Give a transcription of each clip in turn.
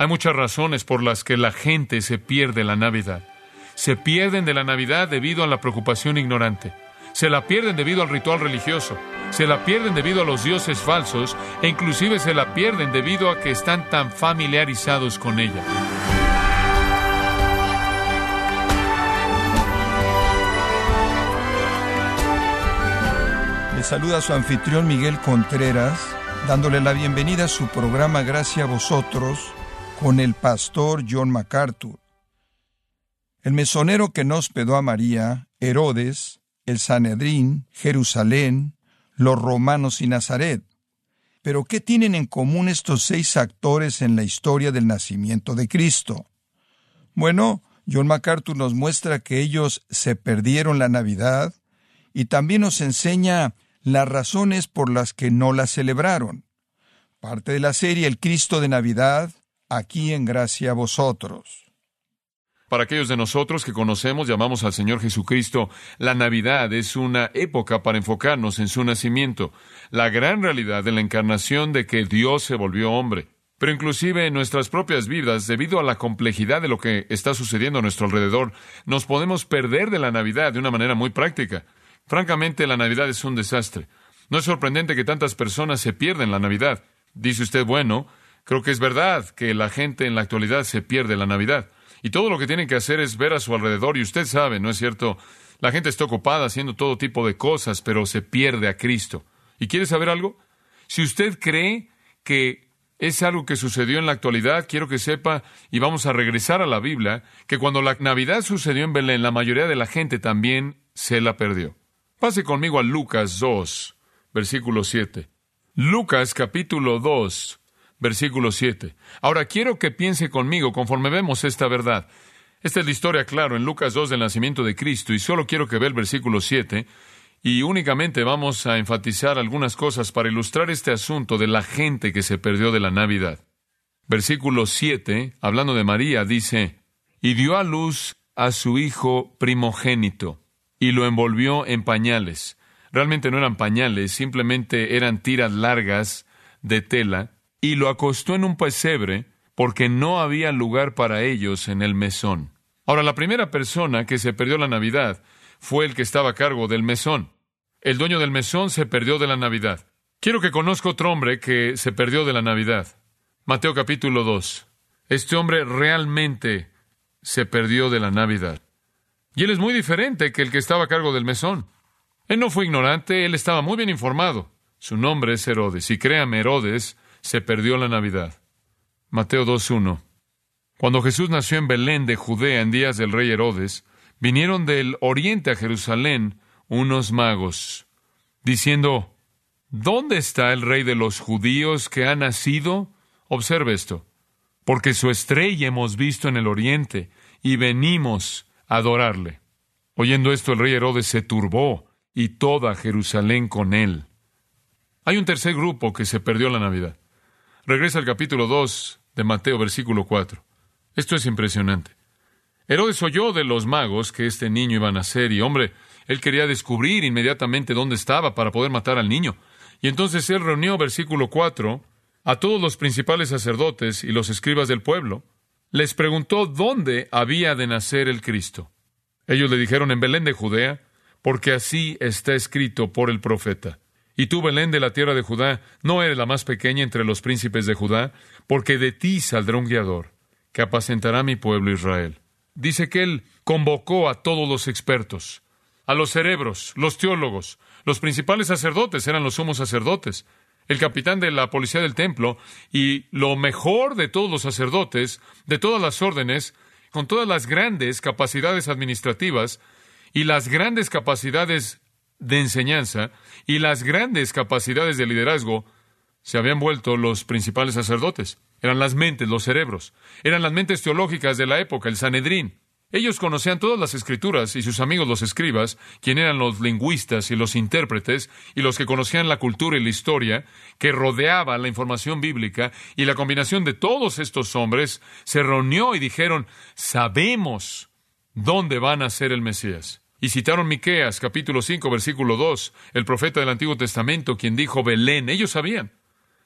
Hay muchas razones por las que la gente se pierde la Navidad. Se pierden de la Navidad debido a la preocupación ignorante. Se la pierden debido al ritual religioso. Se la pierden debido a los dioses falsos e inclusive se la pierden debido a que están tan familiarizados con ella. Le saluda su anfitrión Miguel Contreras, dándole la bienvenida a su programa Gracias a vosotros con el pastor John MacArthur. El mesonero que nos hospedó a María, Herodes, el Sanedrín, Jerusalén, los romanos y Nazaret. Pero ¿qué tienen en común estos seis actores en la historia del nacimiento de Cristo? Bueno, John MacArthur nos muestra que ellos se perdieron la Navidad y también nos enseña las razones por las que no la celebraron. Parte de la serie El Cristo de Navidad aquí en gracia a vosotros. Para aquellos de nosotros que conocemos, llamamos al Señor Jesucristo, la Navidad es una época para enfocarnos en su nacimiento, la gran realidad de la encarnación de que Dios se volvió hombre. Pero inclusive en nuestras propias vidas, debido a la complejidad de lo que está sucediendo a nuestro alrededor, nos podemos perder de la Navidad de una manera muy práctica. Francamente, la Navidad es un desastre. No es sorprendente que tantas personas se pierden la Navidad. Dice usted, bueno, Creo que es verdad que la gente en la actualidad se pierde la Navidad. Y todo lo que tienen que hacer es ver a su alrededor. Y usted sabe, ¿no es cierto? La gente está ocupada haciendo todo tipo de cosas, pero se pierde a Cristo. ¿Y quiere saber algo? Si usted cree que es algo que sucedió en la actualidad, quiero que sepa, y vamos a regresar a la Biblia, que cuando la Navidad sucedió en Belén, la mayoría de la gente también se la perdió. Pase conmigo a Lucas 2, versículo 7. Lucas capítulo 2, versículo 7. Ahora quiero que piense conmigo conforme vemos esta verdad. Esta es la historia, claro, en Lucas 2 del nacimiento de Cristo, y solo quiero que vea el versículo 7, y únicamente vamos a enfatizar algunas cosas para ilustrar este asunto de la gente que se perdió de la Navidad. Versículo 7, hablando de María, dice, y dio a luz a su hijo primogénito, y lo envolvió en pañales. Realmente no eran pañales, simplemente eran tiras largas de tela, y lo acostó en un pesebre porque no había lugar para ellos en el mesón. Ahora, la primera persona que se perdió la Navidad fue el que estaba a cargo del mesón. El dueño del mesón se perdió de la Navidad. Quiero que conozca otro hombre que se perdió de la Navidad. Mateo capítulo 2. Este hombre realmente se perdió de la Navidad. Y él es muy diferente que el que estaba a cargo del mesón. Él no fue ignorante, él estaba muy bien informado. Su nombre es Herodes. Y créame, Herodes se perdió la Navidad. Mateo 2.1. Cuando Jesús nació en Belén de Judea en días del rey Herodes, vinieron del oriente a Jerusalén unos magos, diciendo, ¿Dónde está el rey de los judíos que ha nacido? Observe esto, porque su estrella hemos visto en el oriente y venimos a adorarle. Oyendo esto, el rey Herodes se turbó y toda Jerusalén con él. Hay un tercer grupo que se perdió la Navidad. Regresa al capítulo 2 de Mateo, versículo 4. Esto es impresionante. Herodes oyó de los magos que este niño iba a nacer y, hombre, él quería descubrir inmediatamente dónde estaba para poder matar al niño. Y entonces él reunió, versículo 4, a todos los principales sacerdotes y los escribas del pueblo. Les preguntó dónde había de nacer el Cristo. Ellos le dijeron en Belén de Judea, porque así está escrito por el profeta. Y tú, Belén de la tierra de Judá, no eres la más pequeña entre los príncipes de Judá, porque de ti saldrá un guiador, que apacentará mi pueblo Israel. Dice que él convocó a todos los expertos, a los cerebros, los teólogos, los principales sacerdotes eran los sumos sacerdotes, el capitán de la policía del templo y lo mejor de todos los sacerdotes, de todas las órdenes, con todas las grandes capacidades administrativas y las grandes capacidades de enseñanza y las grandes capacidades de liderazgo se habían vuelto los principales sacerdotes. Eran las mentes, los cerebros. Eran las mentes teológicas de la época, el Sanedrín. Ellos conocían todas las escrituras y sus amigos los escribas, quienes eran los lingüistas y los intérpretes y los que conocían la cultura y la historia que rodeaba la información bíblica y la combinación de todos estos hombres se reunió y dijeron, sabemos dónde van a ser el Mesías. Y citaron Miqueas, capítulo 5, versículo 2, el profeta del Antiguo Testamento, quien dijo Belén. Ellos sabían.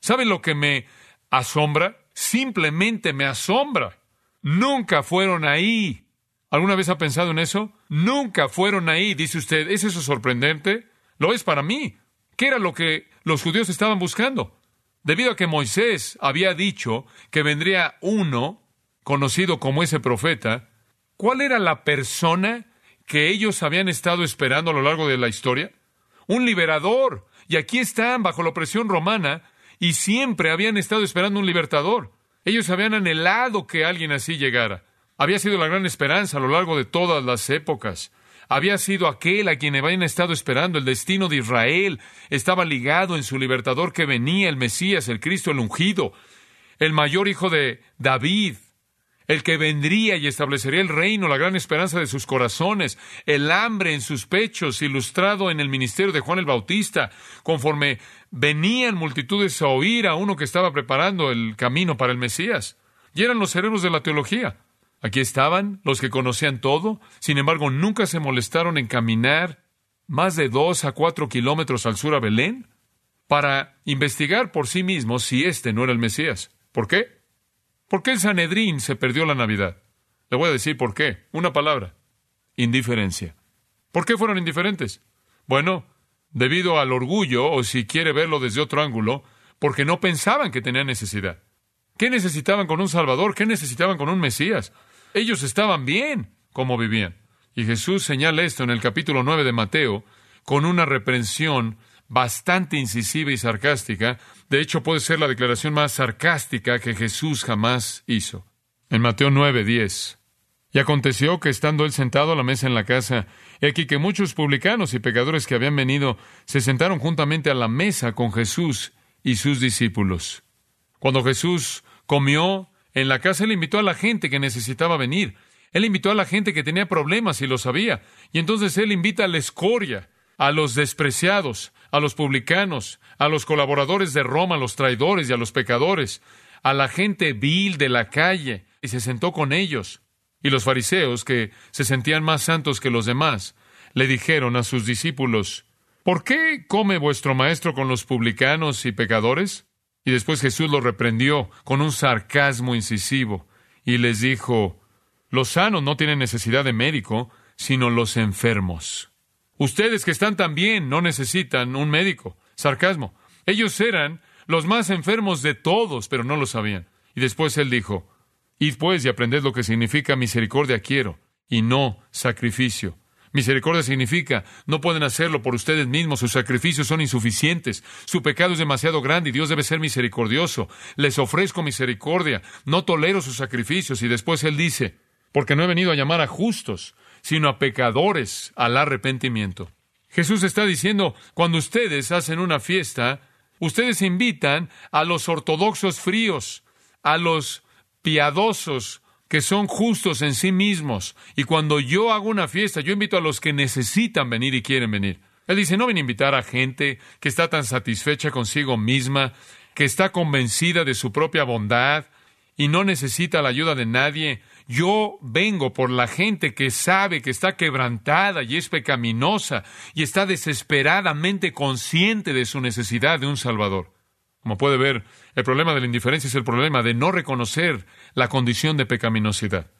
¿Saben lo que me asombra? simplemente me asombra. Nunca fueron ahí. ¿Alguna vez ha pensado en eso? Nunca fueron ahí, dice usted. ¿Es eso sorprendente? Lo es para mí. ¿Qué era lo que los judíos estaban buscando? Debido a que Moisés había dicho que vendría uno, conocido como ese profeta, ¿cuál era la persona que ellos habían estado esperando a lo largo de la historia? Un liberador. Y aquí están bajo la opresión romana y siempre habían estado esperando un libertador. Ellos habían anhelado que alguien así llegara. Había sido la gran esperanza a lo largo de todas las épocas. Había sido aquel a quien habían estado esperando. El destino de Israel estaba ligado en su libertador que venía, el Mesías, el Cristo, el ungido, el mayor hijo de David, el que vendría y establecería el reino, la gran esperanza de sus corazones, el hambre en sus pechos, ilustrado en el ministerio de Juan el Bautista, conforme venían multitudes a oír a uno que estaba preparando el camino para el Mesías. Y eran los cerebros de la teología. Aquí estaban los que conocían todo, sin embargo nunca se molestaron en caminar más de dos a cuatro kilómetros al sur a Belén para investigar por sí mismos si este no era el Mesías. ¿Por qué? ¿Por qué el Sanedrín se perdió la Navidad? Le voy a decir por qué. Una palabra. Indiferencia. ¿Por qué fueron indiferentes? Bueno, debido al orgullo, o si quiere verlo desde otro ángulo, porque no pensaban que tenían necesidad. ¿Qué necesitaban con un Salvador? ¿Qué necesitaban con un Mesías? Ellos estaban bien como vivían. Y Jesús señala esto en el capítulo 9 de Mateo con una reprensión bastante incisiva y sarcástica. De hecho, puede ser la declaración más sarcástica que Jesús jamás hizo. En Mateo 9, 10. Y aconteció que estando él sentado a la mesa en la casa, he aquí que muchos publicanos y pecadores que habían venido se sentaron juntamente a la mesa con Jesús y sus discípulos. Cuando Jesús comió en la casa, él invitó a la gente que necesitaba venir. Él invitó a la gente que tenía problemas y lo sabía. Y entonces él invita a la escoria, a los despreciados, a los publicanos, a los colaboradores de Roma, a los traidores y a los pecadores, a la gente vil de la calle, y se sentó con ellos. Y los fariseos, que se sentían más santos que los demás, le dijeron a sus discípulos, ¿Por qué come vuestro maestro con los publicanos y pecadores? Y después Jesús los reprendió con un sarcasmo incisivo y les dijo, Los sanos no tienen necesidad de médico, sino los enfermos. Ustedes que están tan bien no necesitan un médico. Sarcasmo. Ellos eran los más enfermos de todos, pero no lo sabían. Y después él dijo, Id pues y aprended lo que significa misericordia quiero, y no sacrificio. Misericordia significa, no pueden hacerlo por ustedes mismos, sus sacrificios son insuficientes, su pecado es demasiado grande y Dios debe ser misericordioso. Les ofrezco misericordia, no tolero sus sacrificios. Y después Él dice, porque no he venido a llamar a justos, sino a pecadores al arrepentimiento. Jesús está diciendo, cuando ustedes hacen una fiesta, ustedes invitan a los ortodoxos fríos, a los piadosos que son justos en sí mismos. Y cuando yo hago una fiesta, yo invito a los que necesitan venir y quieren venir. Él dice, no ven a invitar a gente que está tan satisfecha consigo misma, que está convencida de su propia bondad y no necesita la ayuda de nadie. Yo vengo por la gente que sabe que está quebrantada y es pecaminosa y está desesperadamente consciente de su necesidad de un Salvador. Como puede ver, el problema de la indiferencia es el problema de no reconocer la condición de pecaminosidad.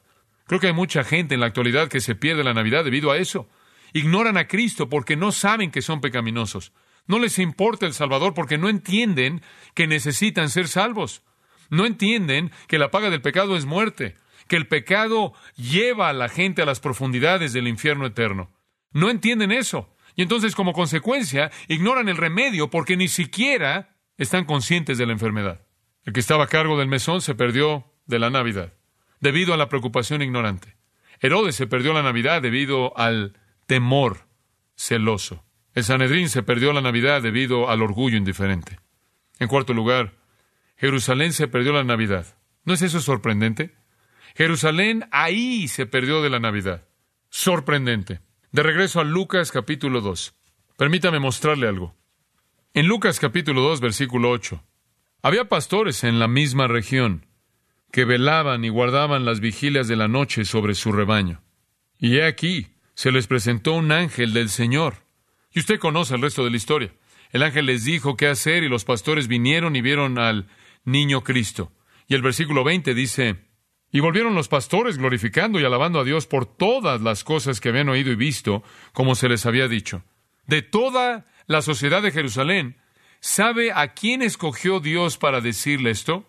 Creo que hay mucha gente en la actualidad que se pierde la Navidad debido a eso. Ignoran a Cristo porque no saben que son pecaminosos. No les importa el Salvador porque no entienden que necesitan ser salvos. No entienden que la paga del pecado es muerte, que el pecado lleva a la gente a las profundidades del infierno eterno. No entienden eso. Y entonces, como consecuencia, ignoran el remedio porque ni siquiera están conscientes de la enfermedad. El que estaba a cargo del mesón se perdió de la Navidad debido a la preocupación ignorante. Herodes se perdió la Navidad debido al temor celoso. El Sanedrín se perdió la Navidad debido al orgullo indiferente. En cuarto lugar, Jerusalén se perdió la Navidad. ¿No es eso sorprendente? Jerusalén ahí se perdió de la Navidad. Sorprendente. De regreso a Lucas capítulo 2. Permítame mostrarle algo. En Lucas capítulo 2, versículo 8, había pastores en la misma región que velaban y guardaban las vigilias de la noche sobre su rebaño. Y he aquí, se les presentó un ángel del Señor. Y usted conoce el resto de la historia. El ángel les dijo qué hacer y los pastores vinieron y vieron al niño Cristo. Y el versículo 20 dice, y volvieron los pastores glorificando y alabando a Dios por todas las cosas que habían oído y visto, como se les había dicho. De toda la sociedad de Jerusalén, ¿sabe a quién escogió Dios para decirle esto?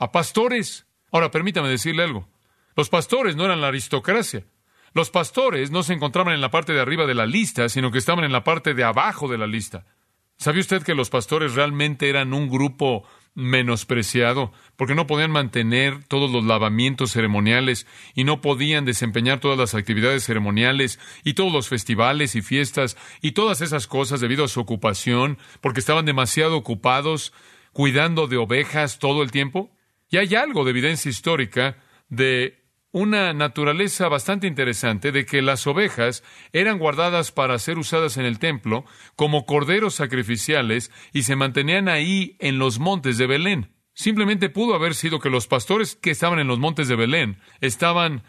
A pastores. Ahora, permítame decirle algo. Los pastores no eran la aristocracia. Los pastores no se encontraban en la parte de arriba de la lista, sino que estaban en la parte de abajo de la lista. ¿Sabe usted que los pastores realmente eran un grupo menospreciado, porque no podían mantener todos los lavamientos ceremoniales y no podían desempeñar todas las actividades ceremoniales y todos los festivales y fiestas y todas esas cosas debido a su ocupación, porque estaban demasiado ocupados cuidando de ovejas todo el tiempo? Y hay algo de evidencia histórica de una naturaleza bastante interesante de que las ovejas eran guardadas para ser usadas en el templo como corderos sacrificiales y se mantenían ahí en los montes de Belén. Simplemente pudo haber sido que los pastores que estaban en los montes de Belén estaban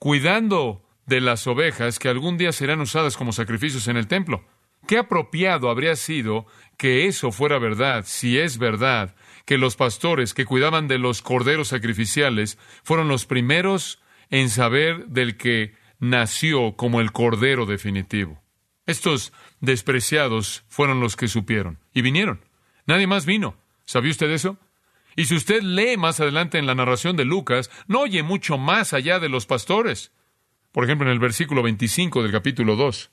cuidando de las ovejas que algún día serán usadas como sacrificios en el templo. Qué apropiado habría sido que eso fuera verdad, si es verdad, que los pastores que cuidaban de los corderos sacrificiales fueron los primeros en saber del que nació como el cordero definitivo. Estos despreciados fueron los que supieron y vinieron. Nadie más vino. ¿Sabía usted eso? Y si usted lee más adelante en la narración de Lucas, no oye mucho más allá de los pastores. Por ejemplo, en el versículo 25 del capítulo 2.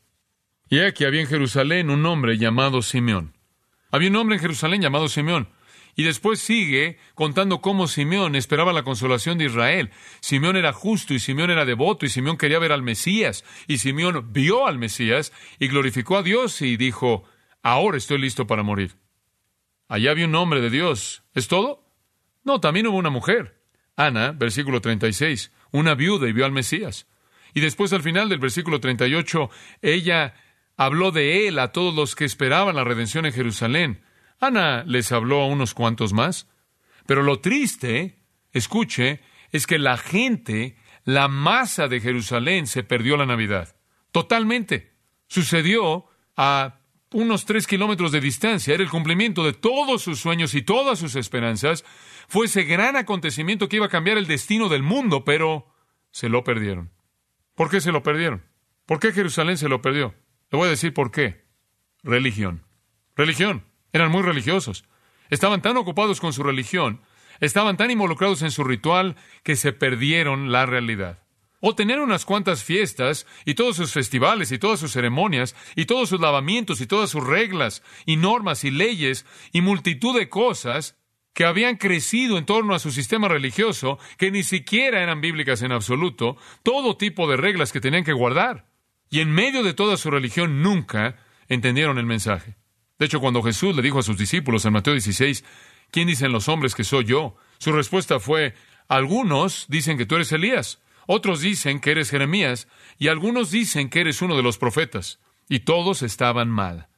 Y aquí había en Jerusalén un hombre llamado Simeón. Había un hombre en Jerusalén llamado Simeón. Y después sigue contando cómo Simeón esperaba la consolación de Israel. Simeón era justo y Simeón era devoto y Simeón quería ver al Mesías. Y Simeón vio al Mesías y glorificó a Dios y dijo, ahora estoy listo para morir. Allá había un hombre de Dios. ¿Es todo? No, también hubo una mujer. Ana, versículo 36, una viuda y vio al Mesías. Y después al final del versículo 38, ella habló de él a todos los que esperaban la redención en Jerusalén. Ana les habló a unos cuantos más. Pero lo triste, escuche, es que la gente, la masa de Jerusalén se perdió la Navidad. Totalmente. Sucedió a unos tres kilómetros de distancia. Era el cumplimiento de todos sus sueños y todas sus esperanzas. Fue ese gran acontecimiento que iba a cambiar el destino del mundo, pero se lo perdieron. ¿Por qué se lo perdieron? ¿Por qué Jerusalén se lo perdió? Le voy a decir por qué. Religión. Religión. Eran muy religiosos. Estaban tan ocupados con su religión, estaban tan involucrados en su ritual, que se perdieron la realidad. O tener unas cuantas fiestas, y todos sus festivales, y todas sus ceremonias, y todos sus lavamientos, y todas sus reglas, y normas, y leyes, y multitud de cosas que habían crecido en torno a su sistema religioso, que ni siquiera eran bíblicas en absoluto, todo tipo de reglas que tenían que guardar. Y en medio de toda su religión nunca entendieron el mensaje. De hecho, cuando Jesús le dijo a sus discípulos en Mateo 16, ¿quién dicen los hombres que soy yo? Su respuesta fue, algunos dicen que tú eres Elías, otros dicen que eres Jeremías, y algunos dicen que eres uno de los profetas. Y todos estaban mal.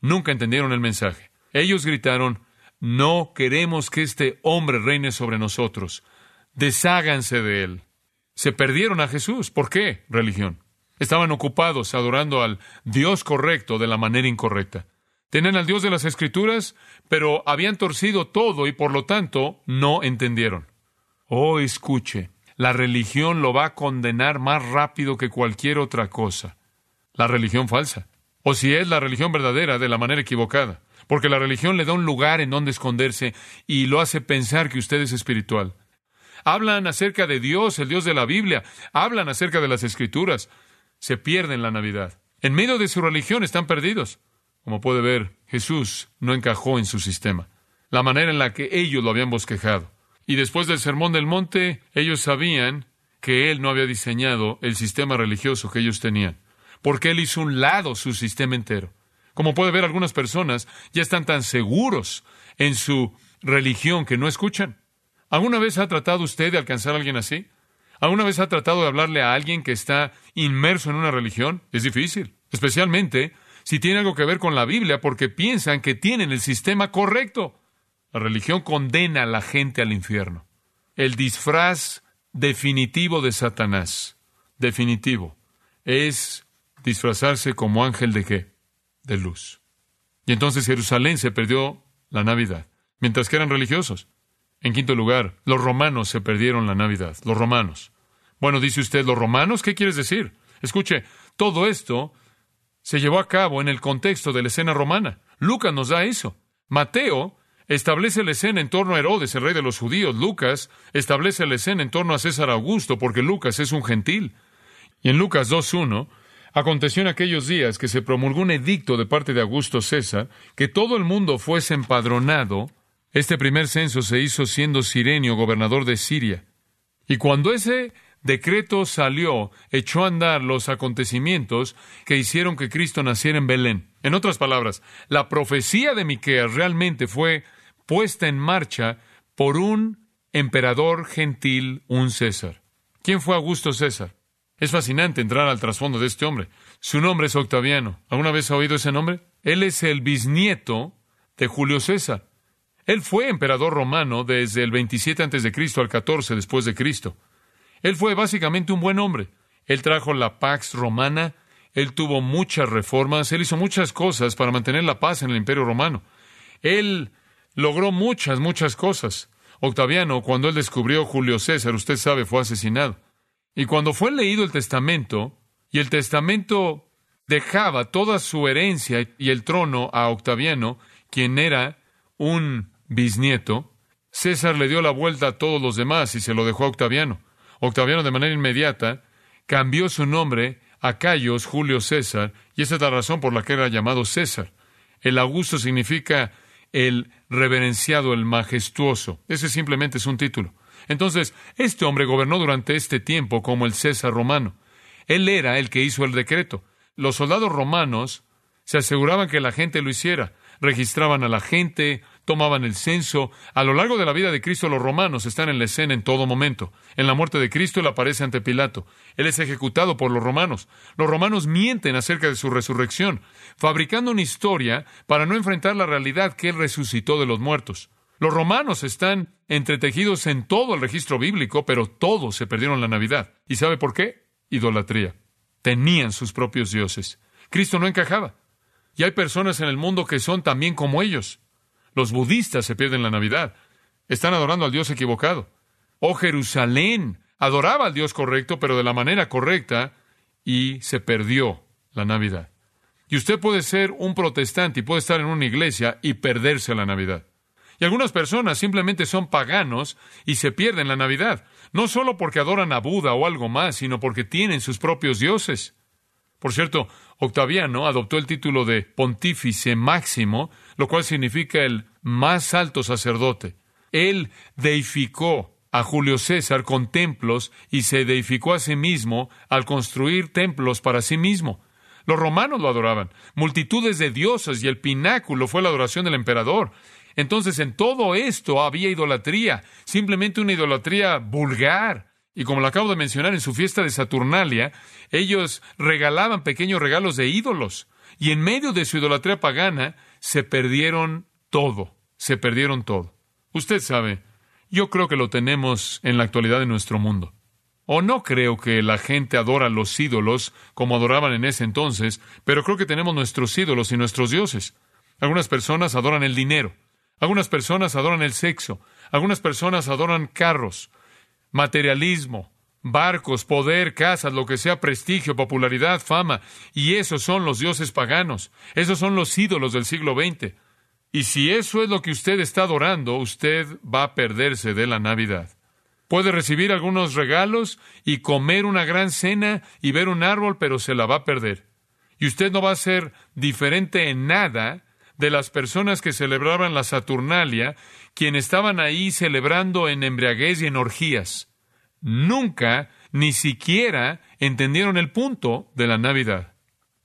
Nunca entendieron el mensaje. Ellos gritaron, no queremos que este hombre reine sobre nosotros. Desháganse de él. Se perdieron a Jesús. ¿Por qué? Religión. Estaban ocupados adorando al Dios correcto de la manera incorrecta. Tenían al Dios de las Escrituras, pero habían torcido todo y por lo tanto no entendieron. Oh, escuche, la religión lo va a condenar más rápido que cualquier otra cosa. La religión falsa. O si es la religión verdadera de la manera equivocada. Porque la religión le da un lugar en donde esconderse y lo hace pensar que usted es espiritual. Hablan acerca de Dios, el Dios de la Biblia. Hablan acerca de las Escrituras. Se pierden la Navidad. En medio de su religión están perdidos. Como puede ver, Jesús no encajó en su sistema, la manera en la que ellos lo habían bosquejado. Y después del Sermón del Monte, ellos sabían que Él no había diseñado el sistema religioso que ellos tenían, porque Él hizo un lado su sistema entero. Como puede ver, algunas personas ya están tan seguros en su religión que no escuchan. ¿Alguna vez ha tratado usted de alcanzar a alguien así? ¿Alguna vez ha tratado de hablarle a alguien que está inmerso en una religión? Es difícil, especialmente si tiene algo que ver con la Biblia porque piensan que tienen el sistema correcto. La religión condena a la gente al infierno. El disfraz definitivo de Satanás, definitivo, es disfrazarse como ángel de qué? De luz. Y entonces Jerusalén se perdió la Navidad, mientras que eran religiosos. En quinto lugar, los romanos se perdieron la Navidad. Los romanos. Bueno, dice usted, ¿los romanos? ¿Qué quieres decir? Escuche, todo esto se llevó a cabo en el contexto de la escena romana. Lucas nos da eso. Mateo establece la escena en torno a Herodes, el rey de los judíos. Lucas establece la escena en torno a César Augusto, porque Lucas es un gentil. Y en Lucas 2.1, aconteció en aquellos días que se promulgó un edicto de parte de Augusto César, que todo el mundo fuese empadronado. Este primer censo se hizo siendo Sirenio gobernador de Siria. Y cuando ese decreto salió, echó a andar los acontecimientos que hicieron que Cristo naciera en Belén. En otras palabras, la profecía de Miqueas realmente fue puesta en marcha por un emperador gentil, un César. ¿Quién fue Augusto César? Es fascinante entrar al trasfondo de este hombre. Su nombre es Octaviano. ¿Alguna vez ha oído ese nombre? Él es el bisnieto de Julio César. Él fue emperador romano desde el 27 a.C. al 14 después de Cristo. Él fue básicamente un buen hombre. Él trajo la Pax Romana, él tuvo muchas reformas, él hizo muchas cosas para mantener la paz en el Imperio Romano. Él logró muchas, muchas cosas. Octaviano, cuando él descubrió Julio César, usted sabe, fue asesinado. Y cuando fue leído el testamento, y el testamento dejaba toda su herencia y el trono a Octaviano, quien era un bisnieto, César le dio la vuelta a todos los demás y se lo dejó a Octaviano. Octaviano de manera inmediata cambió su nombre a Cayos Julio César, y esa es la razón por la que era llamado César. El Augusto significa el reverenciado, el majestuoso. Ese simplemente es un título. Entonces, este hombre gobernó durante este tiempo como el César romano. Él era el que hizo el decreto. Los soldados romanos se aseguraban que la gente lo hiciera. Registraban a la gente, tomaban el censo. A lo largo de la vida de Cristo, los romanos están en la escena en todo momento. En la muerte de Cristo, Él aparece ante Pilato. Él es ejecutado por los romanos. Los romanos mienten acerca de su resurrección, fabricando una historia para no enfrentar la realidad que Él resucitó de los muertos. Los romanos están entretejidos en todo el registro bíblico, pero todos se perdieron la Navidad. ¿Y sabe por qué? Idolatría. Tenían sus propios dioses. Cristo no encajaba. Y hay personas en el mundo que son también como ellos. Los budistas se pierden la Navidad. Están adorando al Dios equivocado. Oh Jerusalén, adoraba al Dios correcto, pero de la manera correcta, y se perdió la Navidad. Y usted puede ser un protestante y puede estar en una iglesia y perderse la Navidad. Y algunas personas simplemente son paganos y se pierden la Navidad, no solo porque adoran a Buda o algo más, sino porque tienen sus propios dioses. Por cierto, Octaviano adoptó el título de pontífice máximo, lo cual significa el más alto sacerdote. Él deificó a Julio César con templos y se deificó a sí mismo al construir templos para sí mismo. Los romanos lo adoraban, multitudes de dioses y el pináculo fue la adoración del emperador. Entonces en todo esto había idolatría, simplemente una idolatría vulgar. Y como lo acabo de mencionar, en su fiesta de Saturnalia, ellos regalaban pequeños regalos de ídolos. Y en medio de su idolatría pagana, se perdieron todo, se perdieron todo. Usted sabe, yo creo que lo tenemos en la actualidad en nuestro mundo. O no creo que la gente adora los ídolos como adoraban en ese entonces, pero creo que tenemos nuestros ídolos y nuestros dioses. Algunas personas adoran el dinero, algunas personas adoran el sexo, algunas personas adoran carros, materialismo, barcos, poder, casas, lo que sea, prestigio, popularidad, fama. Y esos son los dioses paganos. Esos son los ídolos del siglo XX. Y si eso es lo que usted está adorando, usted va a perderse de la Navidad. Puede recibir algunos regalos y comer una gran cena y ver un árbol, pero se la va a perder. Y usted no va a ser diferente en nada de las personas que celebraban la Saturnalia, quienes estaban ahí celebrando en embriaguez y en orgías. Nunca, ni siquiera, entendieron el punto de la Navidad.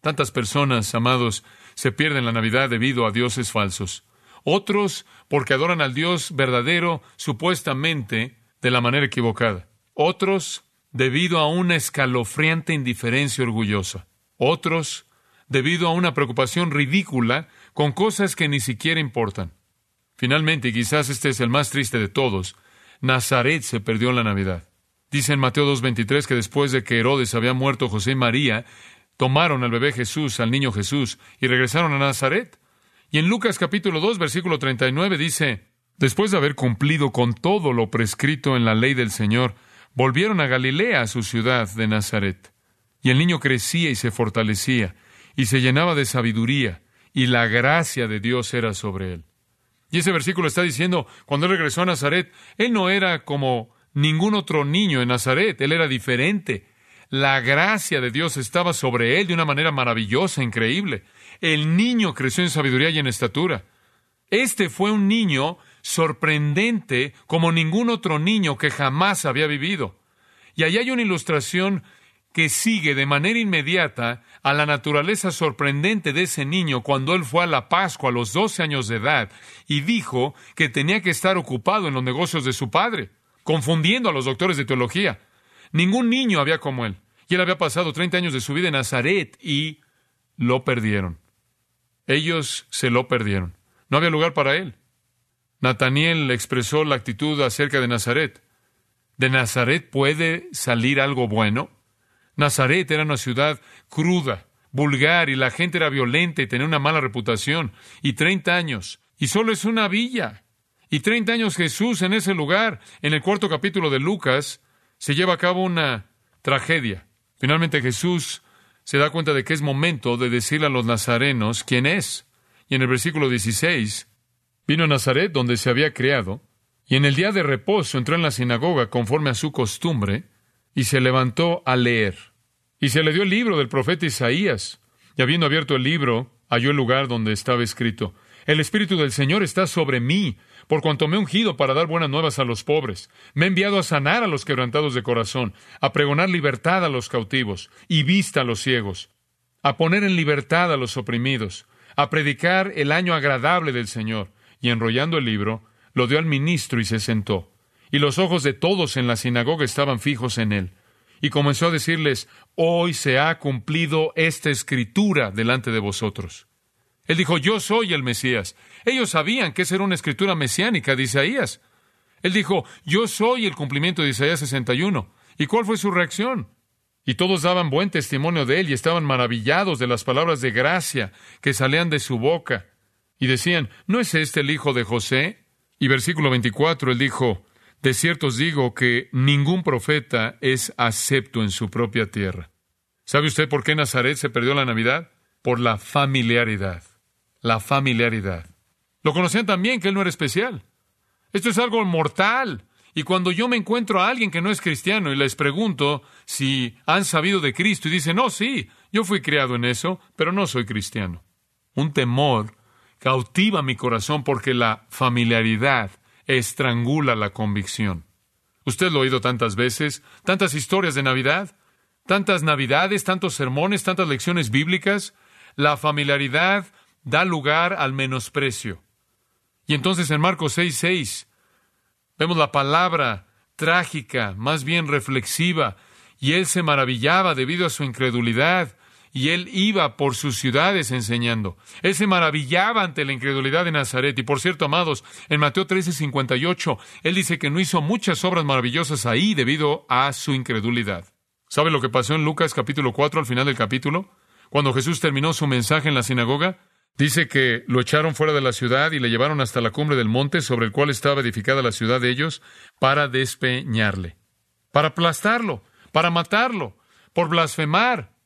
Tantas personas, amados, se pierden la Navidad debido a dioses falsos. Otros porque adoran al Dios verdadero supuestamente de la manera equivocada. Otros debido a una escalofriante indiferencia orgullosa. Otros debido a una preocupación ridícula con cosas que ni siquiera importan. Finalmente, y quizás este es el más triste de todos, Nazaret se perdió en la Navidad. Dice en Mateo 2.23 que después de que Herodes había muerto José y María, tomaron al bebé Jesús, al niño Jesús, y regresaron a Nazaret. Y en Lucas capítulo 2, versículo 39 dice, Después de haber cumplido con todo lo prescrito en la ley del Señor, volvieron a Galilea, a su ciudad de Nazaret. Y el niño crecía y se fortalecía, y se llenaba de sabiduría, y la gracia de Dios era sobre él. Y ese versículo está diciendo, cuando él regresó a Nazaret, él no era como ningún otro niño en Nazaret, él era diferente. La gracia de Dios estaba sobre él de una manera maravillosa, increíble. El niño creció en sabiduría y en estatura. Este fue un niño sorprendente como ningún otro niño que jamás había vivido. Y ahí hay una ilustración que sigue de manera inmediata a la naturaleza sorprendente de ese niño cuando él fue a la Pascua a los 12 años de edad y dijo que tenía que estar ocupado en los negocios de su padre, confundiendo a los doctores de teología. Ningún niño había como él. Y él había pasado 30 años de su vida en Nazaret y lo perdieron. Ellos se lo perdieron. No había lugar para él. Nataniel expresó la actitud acerca de Nazaret. ¿De Nazaret puede salir algo bueno? Nazaret era una ciudad cruda, vulgar, y la gente era violenta y tenía una mala reputación. Y treinta años, y solo es una villa. Y treinta años Jesús en ese lugar. En el cuarto capítulo de Lucas se lleva a cabo una tragedia. Finalmente Jesús se da cuenta de que es momento de decirle a los nazarenos quién es. Y en el versículo 16, vino a Nazaret donde se había criado, y en el día de reposo entró en la sinagoga conforme a su costumbre, y se levantó a leer. Y se le dio el libro del profeta Isaías. Y habiendo abierto el libro, halló el lugar donde estaba escrito, El Espíritu del Señor está sobre mí, por cuanto me he ungido para dar buenas nuevas a los pobres. Me he enviado a sanar a los quebrantados de corazón, a pregonar libertad a los cautivos y vista a los ciegos, a poner en libertad a los oprimidos, a predicar el año agradable del Señor. Y enrollando el libro, lo dio al ministro y se sentó y los ojos de todos en la sinagoga estaban fijos en él. Y comenzó a decirles, hoy se ha cumplido esta escritura delante de vosotros. Él dijo, yo soy el Mesías. Ellos sabían que esa era una escritura mesiánica de Isaías. Él dijo, yo soy el cumplimiento de Isaías 61. ¿Y cuál fue su reacción? Y todos daban buen testimonio de él y estaban maravillados de las palabras de gracia que salían de su boca. Y decían, ¿no es este el hijo de José? Y versículo 24, él dijo, de cierto os digo que ningún profeta es acepto en su propia tierra. ¿Sabe usted por qué Nazaret se perdió la Navidad? Por la familiaridad. La familiaridad. Lo conocían también que él no era especial. Esto es algo mortal. Y cuando yo me encuentro a alguien que no es cristiano y les pregunto si han sabido de Cristo y dicen, no, sí, yo fui criado en eso, pero no soy cristiano. Un temor cautiva mi corazón porque la familiaridad estrangula la convicción. Usted lo ha oído tantas veces, tantas historias de Navidad, tantas Navidades, tantos sermones, tantas lecciones bíblicas. La familiaridad da lugar al menosprecio. Y entonces en Marcos 6:6 vemos la palabra trágica, más bien reflexiva, y él se maravillaba debido a su incredulidad y él iba por sus ciudades enseñando. Él se maravillaba ante la incredulidad de Nazaret. Y por cierto, amados, en Mateo 13:58, él dice que no hizo muchas obras maravillosas ahí debido a su incredulidad. ¿Sabe lo que pasó en Lucas capítulo 4 al final del capítulo? Cuando Jesús terminó su mensaje en la sinagoga, dice que lo echaron fuera de la ciudad y le llevaron hasta la cumbre del monte sobre el cual estaba edificada la ciudad de ellos para despeñarle, para aplastarlo, para matarlo, por blasfemar,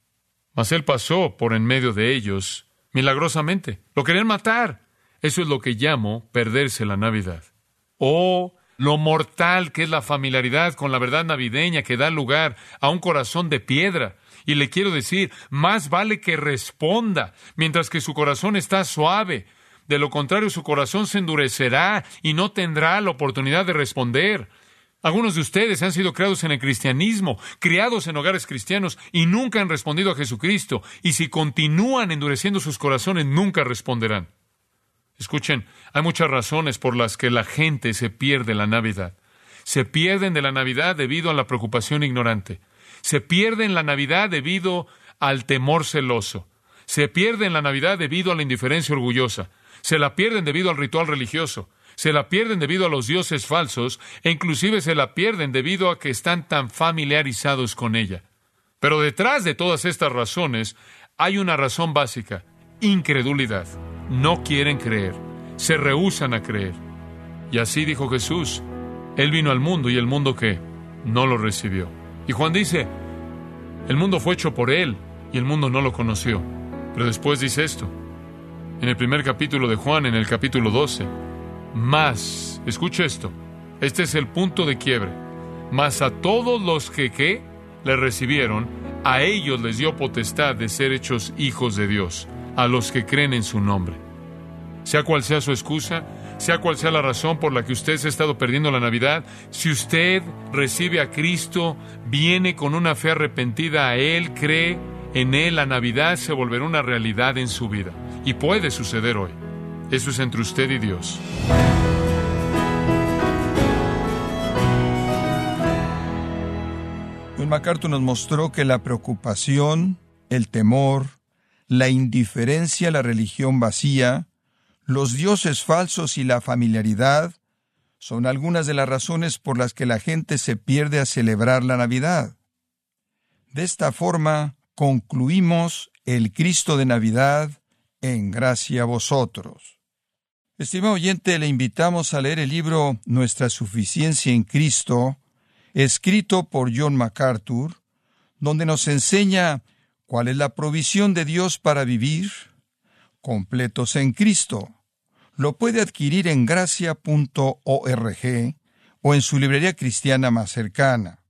mas él pasó por en medio de ellos milagrosamente. Lo querían matar. Eso es lo que llamo perderse la Navidad. Oh, lo mortal que es la familiaridad con la verdad navideña que da lugar a un corazón de piedra. Y le quiero decir, más vale que responda mientras que su corazón está suave. De lo contrario, su corazón se endurecerá y no tendrá la oportunidad de responder. Algunos de ustedes han sido criados en el cristianismo, criados en hogares cristianos y nunca han respondido a Jesucristo. Y si continúan endureciendo sus corazones, nunca responderán. Escuchen, hay muchas razones por las que la gente se pierde la Navidad. Se pierden de la Navidad debido a la preocupación ignorante. Se pierden la Navidad debido al temor celoso. Se pierden la Navidad debido a la indiferencia orgullosa. Se la pierden debido al ritual religioso se la pierden debido a los dioses falsos e inclusive se la pierden debido a que están tan familiarizados con ella. Pero detrás de todas estas razones hay una razón básica, incredulidad. No quieren creer, se rehúsan a creer. Y así dijo Jesús. Él vino al mundo y el mundo que no lo recibió. Y Juan dice, el mundo fue hecho por Él y el mundo no lo conoció. Pero después dice esto, en el primer capítulo de Juan, en el capítulo 12, más, escuche esto, este es el punto de quiebre, más a todos los que, que le recibieron, a ellos les dio potestad de ser hechos hijos de Dios, a los que creen en su nombre. Sea cual sea su excusa, sea cual sea la razón por la que usted se ha estado perdiendo la Navidad, si usted recibe a Cristo, viene con una fe arrepentida a Él, cree en Él, la Navidad se volverá una realidad en su vida. Y puede suceder hoy. Eso es entre usted y Dios. John MacArthur nos mostró que la preocupación, el temor, la indiferencia a la religión vacía, los dioses falsos y la familiaridad son algunas de las razones por las que la gente se pierde a celebrar la Navidad. De esta forma, concluimos el Cristo de Navidad en gracia a vosotros. Estimado oyente, le invitamos a leer el libro Nuestra suficiencia en Cristo, escrito por John MacArthur, donde nos enseña cuál es la provisión de Dios para vivir completos en Cristo. Lo puede adquirir en gracia.org o en su librería cristiana más cercana.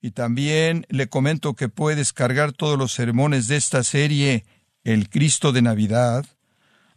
Y también le comento que puede descargar todos los sermones de esta serie El Cristo de Navidad,